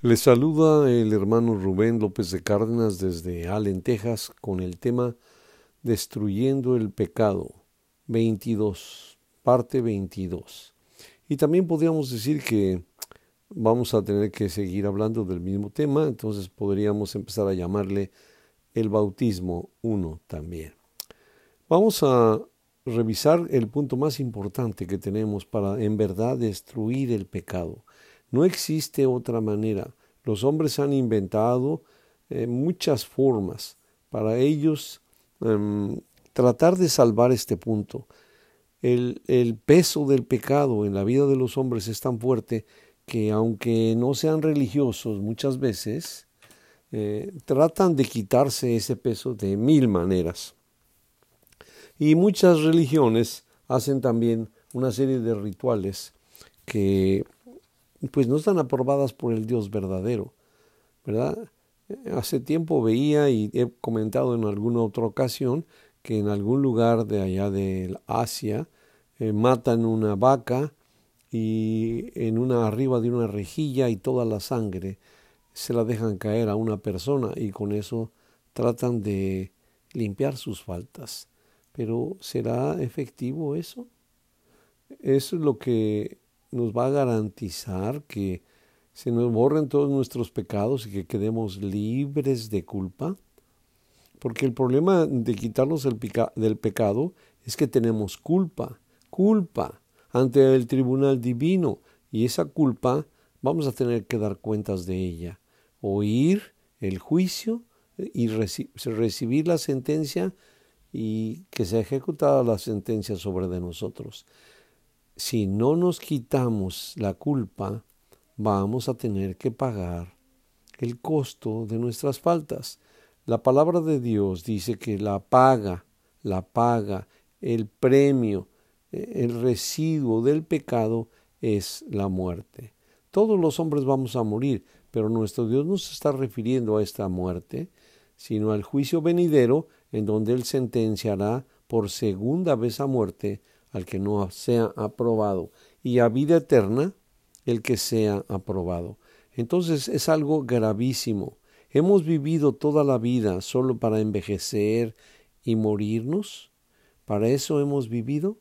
Le saluda el hermano Rubén López de Cárdenas desde Allen, Texas, con el tema Destruyendo el pecado 22, parte 22. Y también podríamos decir que vamos a tener que seguir hablando del mismo tema, entonces podríamos empezar a llamarle el bautismo 1 también. Vamos a revisar el punto más importante que tenemos para en verdad destruir el pecado. No existe otra manera. Los hombres han inventado eh, muchas formas para ellos em, tratar de salvar este punto. El, peso del pecado en la vida de los hombres es tan fuerte que aunque no sean religiosos muchas veces, eh, tratan de quitarse ese peso de mil maneras. Y muchas religiones hacen también una serie de rituales que pues no están aprobadas por el Dios verdadero, ¿verdad? Hace tiempo veía y he comentado en alguna otra ocasión que en algún lugar de allá de Asia eh, matan una vaca y en una arriba de una rejilla y toda la sangre se la dejan caer a una persona y con eso tratan de limpiar sus faltas. Pero ¿será efectivo? Eso es lo que nos va a garantizar que se nos borren todos nuestros pecados y que quedemos libres de culpa. Porque el problema de quitarnos el del pecado es que tenemos culpa, culpa ante el tribunal divino. Y esa culpa vamos a tener que dar cuentas de ella, oír el juicio y recibir la sentencia y que sea ejecutada la sentencia sobre de nosotros si no nos quitamos la culpa, vamos a tener que pagar el costo de nuestras faltas. La palabra de Dios dice que la paga, la paga, el premio, eh, el residuo del pecado es la muerte. Todos los hombres vamos a morir, pero nuestro Dios no se está refiriendo a esta muerte, sino al juicio venidero en donde Él sentenciará por segunda vez a muerte al que no sea aprobado, y a vida eterna el que sea aprobado. Entonces es algo gravísimo. ¿Hemos vivido toda la vida solo para envejecer y morirnos? ¿Para eso hemos vivido?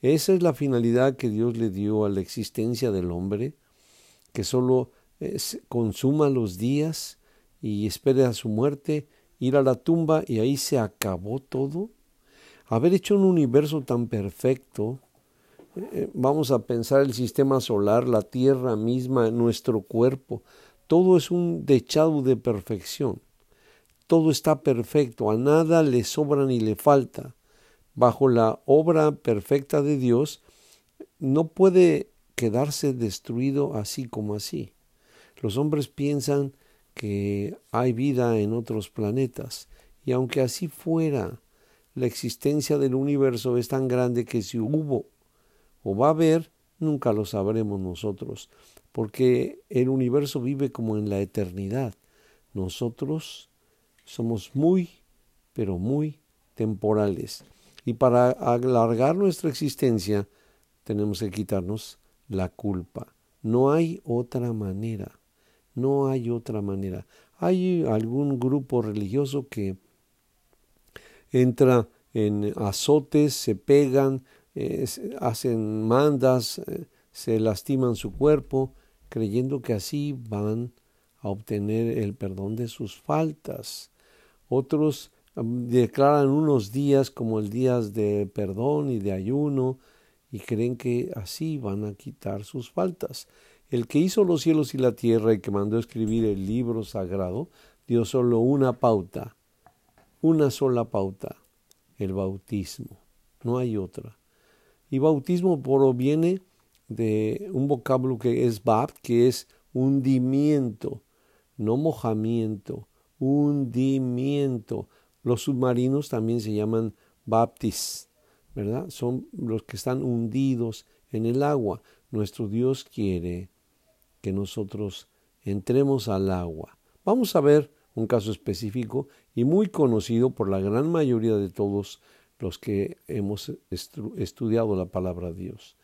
Esa es la finalidad que Dios le dio a la existencia del hombre, que solo consuma los días y espere a su muerte, ir a la tumba y ahí se acabó todo haber hecho un universo tan perfecto, eh, vamos a pensar el sistema solar, la Tierra misma, nuestro cuerpo, todo es un dechado de perfección. Todo está perfecto, a nada le sobra ni le falta. Bajo la obra perfecta de Dios, no puede quedarse destruido así como así. Los hombres piensan que hay vida en otros planetas, y aunque así fuera, la existencia del universo es tan grande que si hubo o va a haber, nunca lo sabremos nosotros, porque el universo vive como en la eternidad. Nosotros somos muy, pero muy temporales. Y para alargar nuestra existencia tenemos que quitarnos la culpa. No hay otra manera. No hay otra manera. Hay algún grupo religioso que entra en azotes, se pegan, eh, hacen mandas, eh, se lastiman su cuerpo, creyendo que así van a obtener el perdón de sus faltas. Otros declaran unos días como el días de perdón y de ayuno y creen que así van a quitar sus faltas. El que hizo los cielos y la tierra y que mandó escribir el libro sagrado dio solo una pauta, una sola pauta, el bautismo. No hay otra. Y bautismo proviene de un vocablo que es bab, que es hundimiento, no mojamiento, hundimiento. Los submarinos también se llaman baptis, ¿verdad? Son los que están hundidos en el agua. Nuestro Dios quiere que nosotros entremos al agua. Vamos a ver un caso específico y muy conocido por la gran mayoría de todos los que hemos estudiado la palabra de Dios.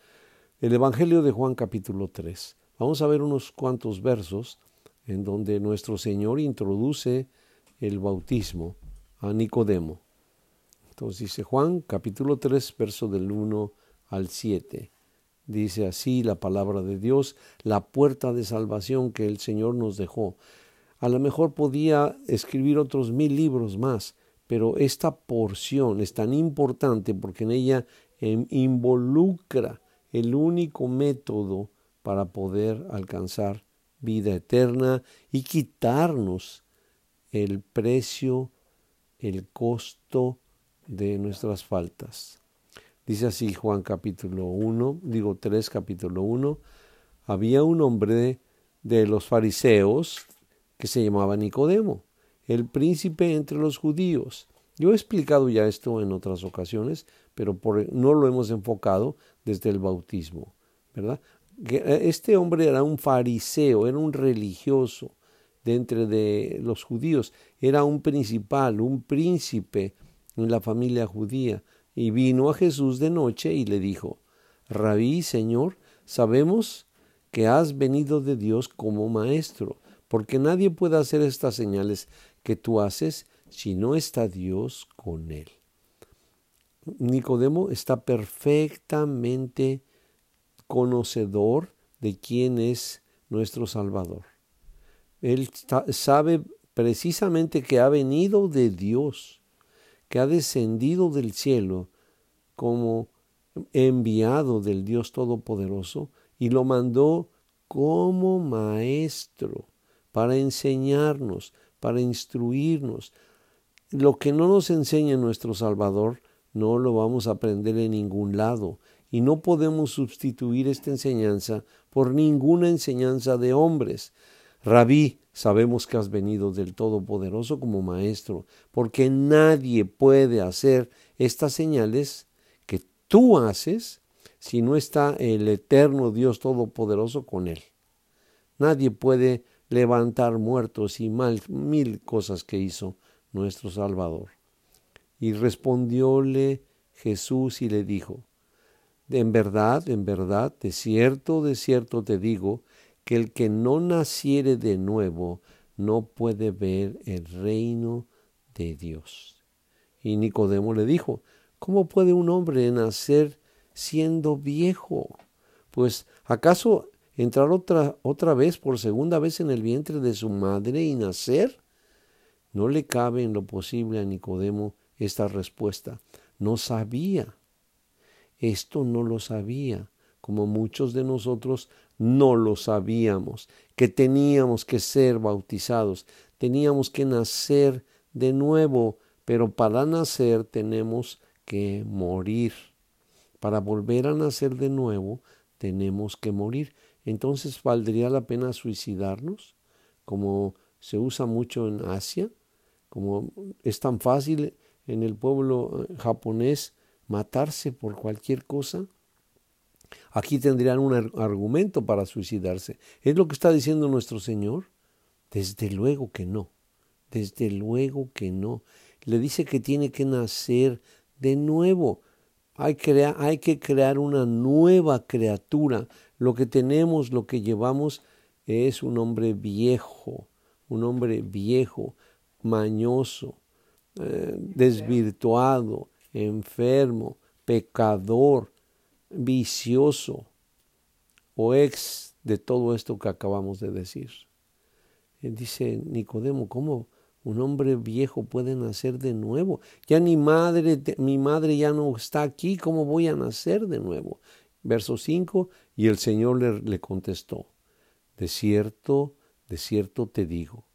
El Evangelio de Juan capítulo 3. Vamos a ver unos cuantos versos en donde nuestro Señor introduce el bautismo a Nicodemo. Entonces dice Juan capítulo 3, verso del 1 al 7. Dice así la palabra de Dios, la puerta de salvación que el Señor nos dejó. A lo mejor podía escribir otros mil libros más, pero esta porción es tan importante porque en ella em, involucra el único método para poder alcanzar vida eterna y quitarnos el precio, el costo de nuestras faltas. Dice así Juan capítulo 1, digo 3 capítulo 1, había un hombre de los fariseos que se llamaba Nicodemo, el príncipe entre los judíos. Yo he explicado ya esto en otras ocasiones, pero por, no lo hemos enfocado desde el bautismo, ¿verdad? Eh, este hombre era un fariseo, era un religioso de entre de los judíos, era un principal, un príncipe en la familia judía, y vino a Jesús de noche y le dijo, Rabí, Señor, sabemos que has venido de Dios como maestro, porque nadie puede hacer estas señales que tú haces si no está Dios con él. Nicodemo está perfectamente conocedor de quién es nuestro Salvador. Él sabe precisamente que ha venido de Dios que ha descendido del cielo como enviado del Dios Todopoderoso y lo mandó como maestro para enseñarnos, para instruirnos. Lo que no nos enseña nuestro Salvador no lo vamos a aprender en ningún lado y no podemos sustituir esta enseñanza por ninguna enseñanza de hombres. Rabí, sabemos que has venido del Todopoderoso como Maestro, porque nadie puede hacer estas señales que tú haces si no está el eterno Dios Todopoderoso con él. Nadie puede levantar muertos y mal, mil cosas que hizo nuestro Salvador. Y respondióle Jesús y le dijo, En verdad, en verdad, de cierto, de cierto te digo, que el que no naciere de nuevo no puede ver el reino de Dios. Y Nicodemo le dijo, ¿cómo puede un hombre nacer siendo viejo? Pues ¿acaso entrar otra, otra vez por segunda vez en el vientre de su madre y nacer? No le cabe en lo posible a Nicodemo esta respuesta. No sabía. Esto no lo sabía como muchos de nosotros no lo sabíamos, que teníamos que ser bautizados, teníamos que nacer de nuevo, pero para nacer tenemos que morir. Para volver a nacer de nuevo tenemos que morir. Entonces, ¿valdría la pena suicidarnos? Como se usa mucho en Asia, como es tan fácil en el pueblo eh, japonés matarse por cualquier cosa. Aquí tendrían un argumento para suicidarse. ¿Es lo que está diciendo nuestro Señor? Desde luego que no. Desde luego que no. Le dice que tiene que nacer de nuevo. Hay, hay que crear una nueva criatura. Lo que tenemos, lo que llevamos es un hombre viejo, un hombre viejo, mañoso, eh, desvirtuado, enfermo, pecador, vicioso o ex de todo esto que acabamos de decir. Él dice Nicodemo, ¿cómo un hombre viejo puede nacer de nuevo? Ya mi madre, mi madre ya no está aquí, ¿cómo voy a nacer de nuevo? Verso 5, y el Señor le, le contestó, de cierto, de cierto te digo,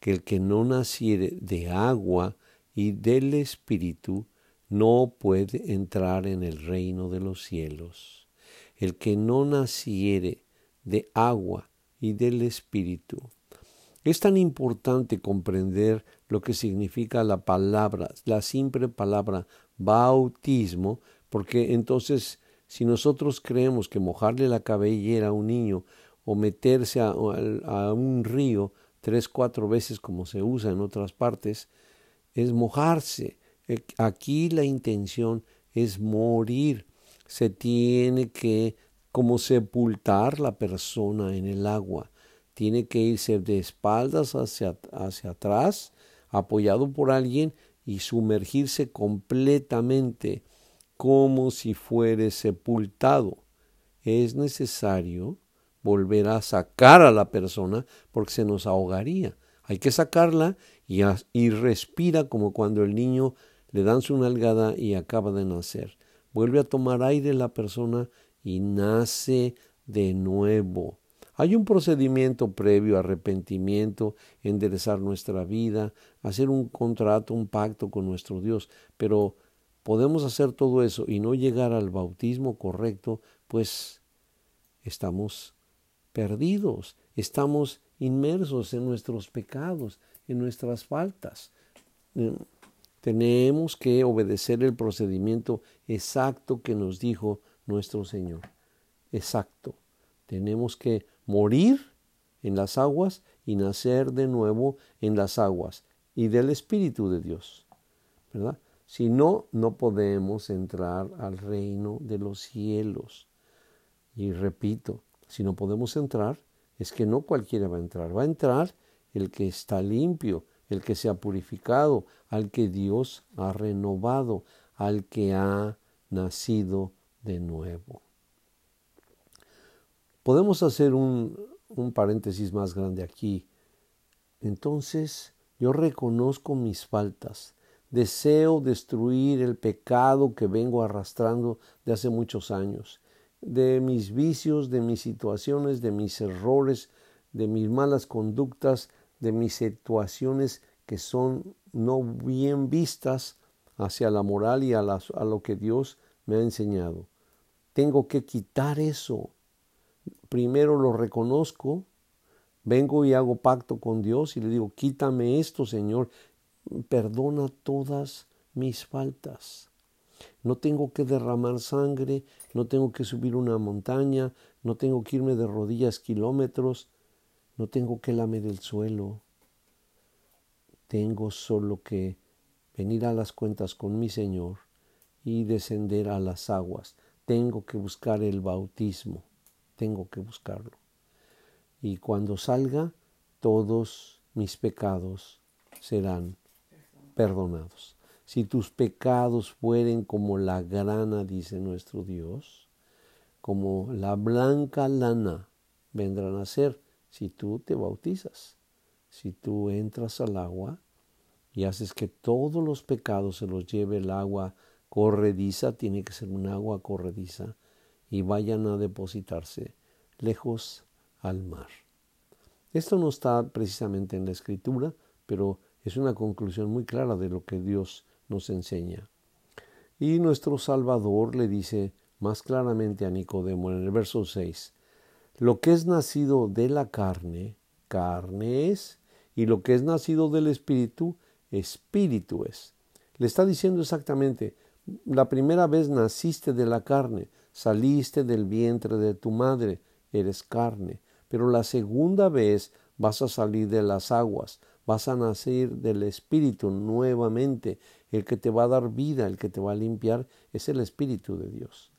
que el que no naciere de agua y del Espíritu, no puede entrar en el reino de los cielos. El que no naciere de agua y del Espíritu. Es tan importante comprender lo que significa la palabra, la simple palabra bautismo, porque entonces si nosotros creemos que mojarle la cabellera a un niño o meterse a, un río tres, cuatro veces como se usa en otras partes, es mojarse, aquí la intención es morir. Se tiene que como sepultar la persona en el agua. tiene que irse de espaldas hacia, hacia atrás, apoyado por alguien y sumergirse completamente como si fuere sepultado. Es necesario volver a sacar a la persona porque se nos ahogaría. Hay que sacarla y, y respira como cuando el niño le dan su nalgada y acaba de nacer. Vuelve a tomar aire la persona y nace de nuevo. Hay un procedimiento previo, arrepentimiento, enderezar nuestra vida, hacer un contrato, un pacto con nuestro Dios, pero podemos hacer todo eso y no llegar al bautismo correcto, pues estamos perdidos, estamos inmersos en nuestros pecados, en nuestras faltas. Mm, tenemos que obedecer el procedimiento exacto que nos dijo nuestro Señor. Exacto. Tenemos que morir en las aguas y nacer de nuevo en las aguas y del Espíritu de Dios. ¿Verdad? Si no, no podemos entrar al reino de los cielos. Y repito, si no podemos entrar, es que no cualquiera va a entrar. Va a entrar el que está limpio, el que se ha purificado, al que Dios ha renovado, al que ha nacido de nuevo. Podemos hacer un, un paréntesis más grande aquí. Entonces, yo reconozco mis faltas, Deseo destruir el pecado que vengo arrastrando de hace muchos años, de mis vicios, de mis situaciones, de mis errores, de mis malas conductas, de mis situaciones que son no bien vistas hacia la moral y a, a lo que Dios me ha enseñado. Tengo que quitar eso. Primero lo reconozco, vengo y hago pacto con Dios y le digo, quítame esto, Señor, perdona todas mis faltas. No tengo que derramar sangre, no tengo que subir una montaña, no tengo que irme de rodillas kilómetros, no tengo que lamer el suelo. Tengo solo que venir a las cuentas con mi Señor y descender a las aguas. Tengo que buscar el bautismo, tengo que buscarlo. Y cuando salga, todos mis pecados serán perdonados. Si tus pecados fueren como la grana, dice nuestro Dios, como la blanca lana, vendrán a ser si tú te bautizas, si tú entras al agua y haces que todos los pecados se los lleve el agua corrediza, tiene que ser un agua corrediza, y vayan a depositarse lejos al mar. Esto no está precisamente en la escritura, pero es una conclusión muy clara de lo que Dios nos enseña. Y nuestro Salvador le dice más claramente a Nicodemo en el verso 6, lo que es nacido de la carne, carne es, y lo que es nacido del Espíritu, Espíritu es. Le está diciendo exactamente, la primera vez naciste de la carne, saliste del vientre de tu madre, eres carne, pero la segunda vez vas a salir de las aguas, vas a nacer del Espíritu nuevamente. El que te va a dar vida, el que te va a limpiar, es el Espíritu de Dios.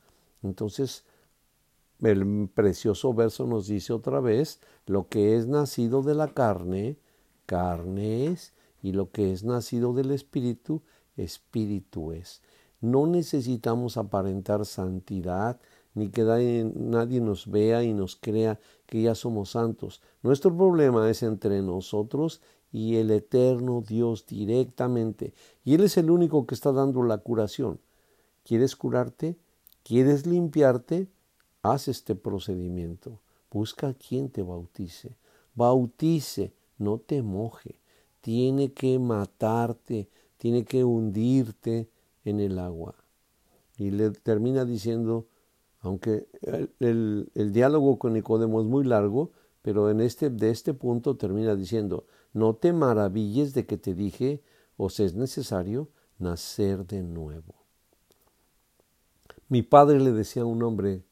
Entonces, el precioso verso nos dice otra vez, lo que es nacido de la carne, carne es, y lo que es nacido del Espíritu, Espíritu es. No necesitamos aparentar santidad, ni que nadie nos vea y nos crea que ya somos santos. Nuestro problema es entre nosotros y el eterno Dios directamente. Y Él es el único que está dando la curación. ¿Quieres curarte? ¿Quieres limpiarte? Haz este procedimiento. Busca a quien te bautice. Bautice, no te moje. Tiene que matarte, tiene que hundirte en el agua. Y le termina diciendo, aunque el, diálogo con Nicodemo es muy largo, pero en este, de este punto termina diciendo, no te maravilles de que te dije, os es necesario nacer de nuevo. Mi padre le decía a un hombre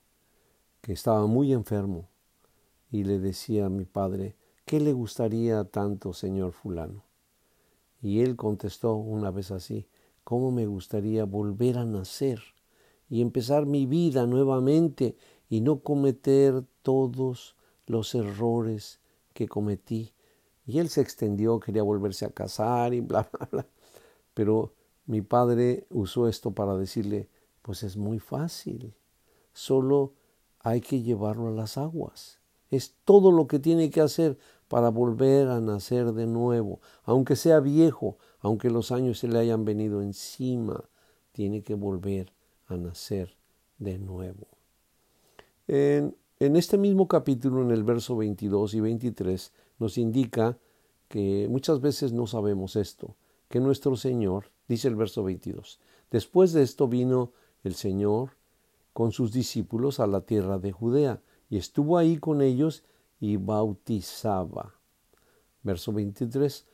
que estaba muy enfermo y le decía a mi padre, ¿qué le gustaría tanto, señor fulano? Y él contestó una vez así, ¿cómo me gustaría volver a nacer y empezar mi vida nuevamente y no cometer todos los errores que cometí. Y él se extendió, quería volverse a casar y bla, bla, bla. Pero mi padre usó esto para decirle, pues es muy fácil, solo hay que llevarlo a las aguas. Es todo lo que tiene que hacer para volver a nacer de nuevo, aunque sea viejo, aunque los años se le hayan venido encima, tiene que volver a nacer de nuevo. En, en este mismo capítulo, en el verso 22 y 23, nos indica que muchas veces no sabemos esto, que nuestro Señor, dice el verso 22, después de esto vino el Señor con sus discípulos a la tierra de Judea y estuvo ahí con ellos y bautizaba. Verso 23.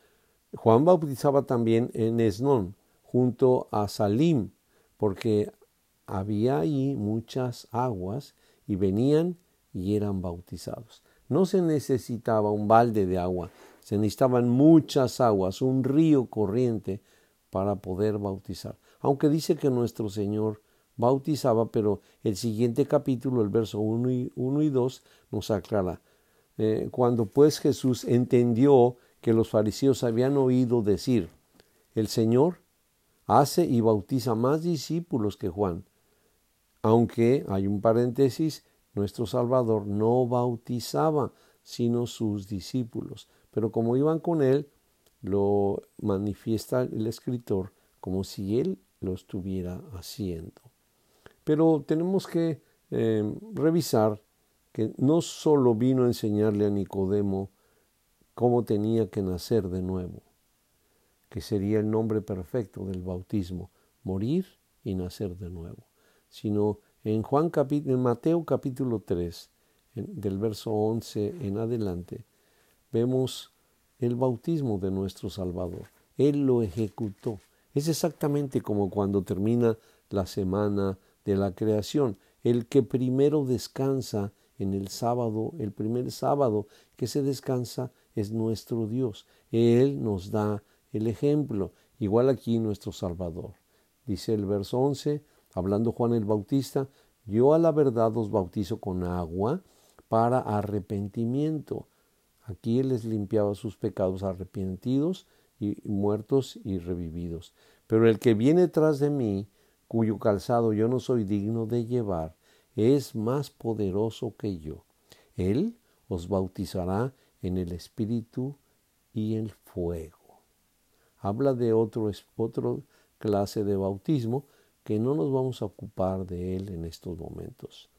Juan bautizaba también en Esnón, junto a Salim, porque había ahí muchas aguas y venían y eran bautizados. No se necesitaba un balde de agua, se necesitaban muchas aguas, un río corriente para poder bautizar. Aunque dice que nuestro Señor bautizaba, pero el siguiente capítulo, el verso 1 y, 1 y 2, nos aclara. Eh, cuando pues Jesús entendió que los fariseos habían oído decir, el Señor hace y bautiza más discípulos que Juan, aunque hay un paréntesis, nuestro Salvador no bautizaba, sino sus discípulos. Pero como iban con él, lo manifiesta el escritor como si él lo estuviera haciendo. Pero tenemos que eh, revisar que no solo vino a enseñarle a Nicodemo cómo tenía que nacer de nuevo, que sería el nombre perfecto del bautismo, morir y nacer de nuevo, sino en Juan en Mateo capítulo 3, del verso 11 en adelante, vemos el bautismo de nuestro Salvador. Él lo ejecutó. Es exactamente como cuando termina la semana de la creación. El que primero descansa en el sábado, el primer sábado que se descansa es nuestro Dios. Él nos da el ejemplo. Igual aquí nuestro Salvador. Dice el verso 11, hablando Juan el Bautista, yo a la verdad os bautizo con agua para arrepentimiento. Aquí Él les limpiaba sus pecados arrepentidos y muertos y revividos. Pero el que viene tras de mí, cuyo calzado yo no soy digno de llevar, es más poderoso que yo. Él os bautizará en el Espíritu y en fuego. Habla de otro, otro clase de bautismo que no nos vamos a ocupar de él en estos momentos.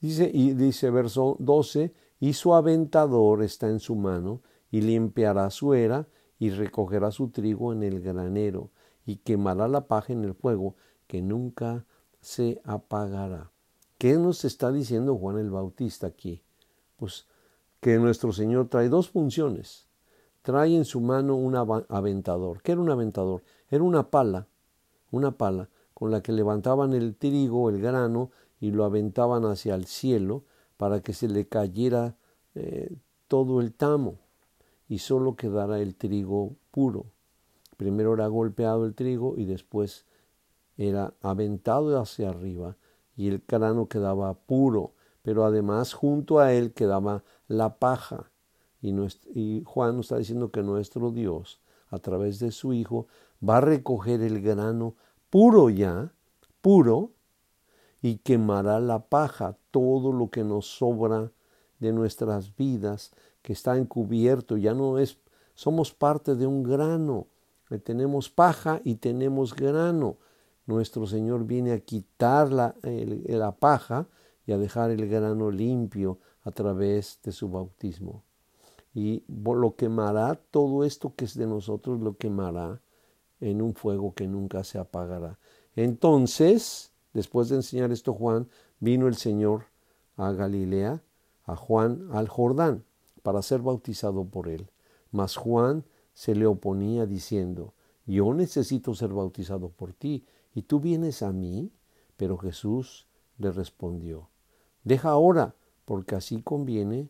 Dice, y dice verso 12, y su aventador está en su mano, y limpiará su era, y recogerá su trigo en el granero, y quemará la paja en el fuego, que nunca se apagará. ¿Qué nos está diciendo Juan el Bautista aquí? Pues que nuestro Señor trae dos funciones. Trae en su mano un aventador. ¿Qué era un aventador? Era una pala, una pala con la que levantaban el trigo, el grano, y lo aventaban hacia el cielo para que se le cayera eh, todo el tamo y solo quedara el trigo puro. Primero era golpeado el trigo y después era aventado hacia arriba y el grano quedaba puro, pero además junto a él quedaba la paja. Y, y Juan nos está diciendo que nuestro Dios, a través de su Hijo, va a recoger el grano puro ya, puro, y quemará la paja, todo lo que nos sobra de nuestras vidas, que está encubierto, ya no es, somos parte de un grano, tenemos paja y tenemos grano. Nuestro Señor viene a quitar la, la paja y a dejar el grano limpio a través de su bautismo. Y lo quemará, todo esto que es de nosotros lo quemará en un fuego que nunca se apagará. Entonces, después de enseñar esto Juan, vino el Señor a Galilea, a Juan al Jordán, para ser bautizado por él. Mas Juan se le oponía diciendo, yo necesito ser bautizado por ti, ¿Y tú vienes a mí? Pero Jesús le respondió, Deja ahora, porque así conviene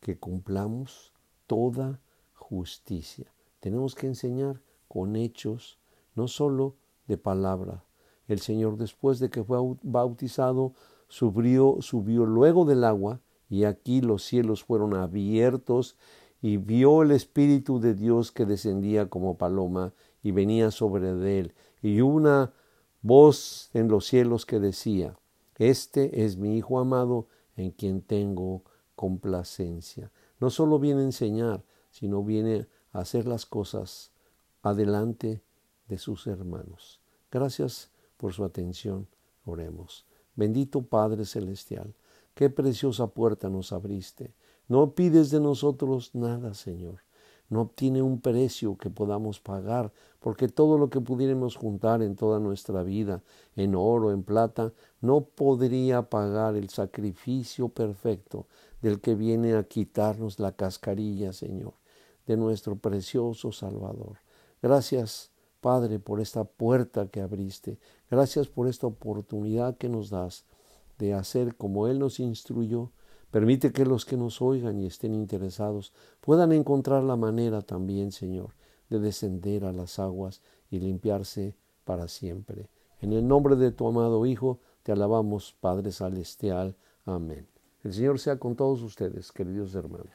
que cumplamos toda justicia. Tenemos que enseñar con hechos, no solo de palabra. El Señor después de que fue bautizado, subió, subió luego del agua, y aquí los cielos fueron abiertos, y vio el Espíritu de Dios que descendía como paloma y venía sobre él, y una voz en los cielos que decía, Este es mi Hijo amado en quien tengo complacencia. No solo viene a enseñar, sino viene a hacer las cosas adelante de sus hermanos. Gracias por su atención. Oremos. Bendito Padre Celestial, qué preciosa puerta nos abriste. No pides de nosotros nada, Señor. No tiene un precio que podamos pagar, porque todo lo que pudiéramos juntar en toda nuestra vida, en oro, en plata, no podría pagar el sacrificio perfecto del que viene a quitarnos la cascarilla, Señor, de nuestro precioso Salvador. Gracias, Padre, por esta puerta que abriste. Gracias por esta oportunidad que nos das de hacer como Él nos instruyó. Permite que los que nos oigan y estén interesados puedan encontrar la manera también, Señor, de descender a las aguas y limpiarse para siempre. En el nombre de tu amado Hijo, te alabamos, Padre Celestial. Amén. El Señor sea con todos ustedes, queridos hermanos.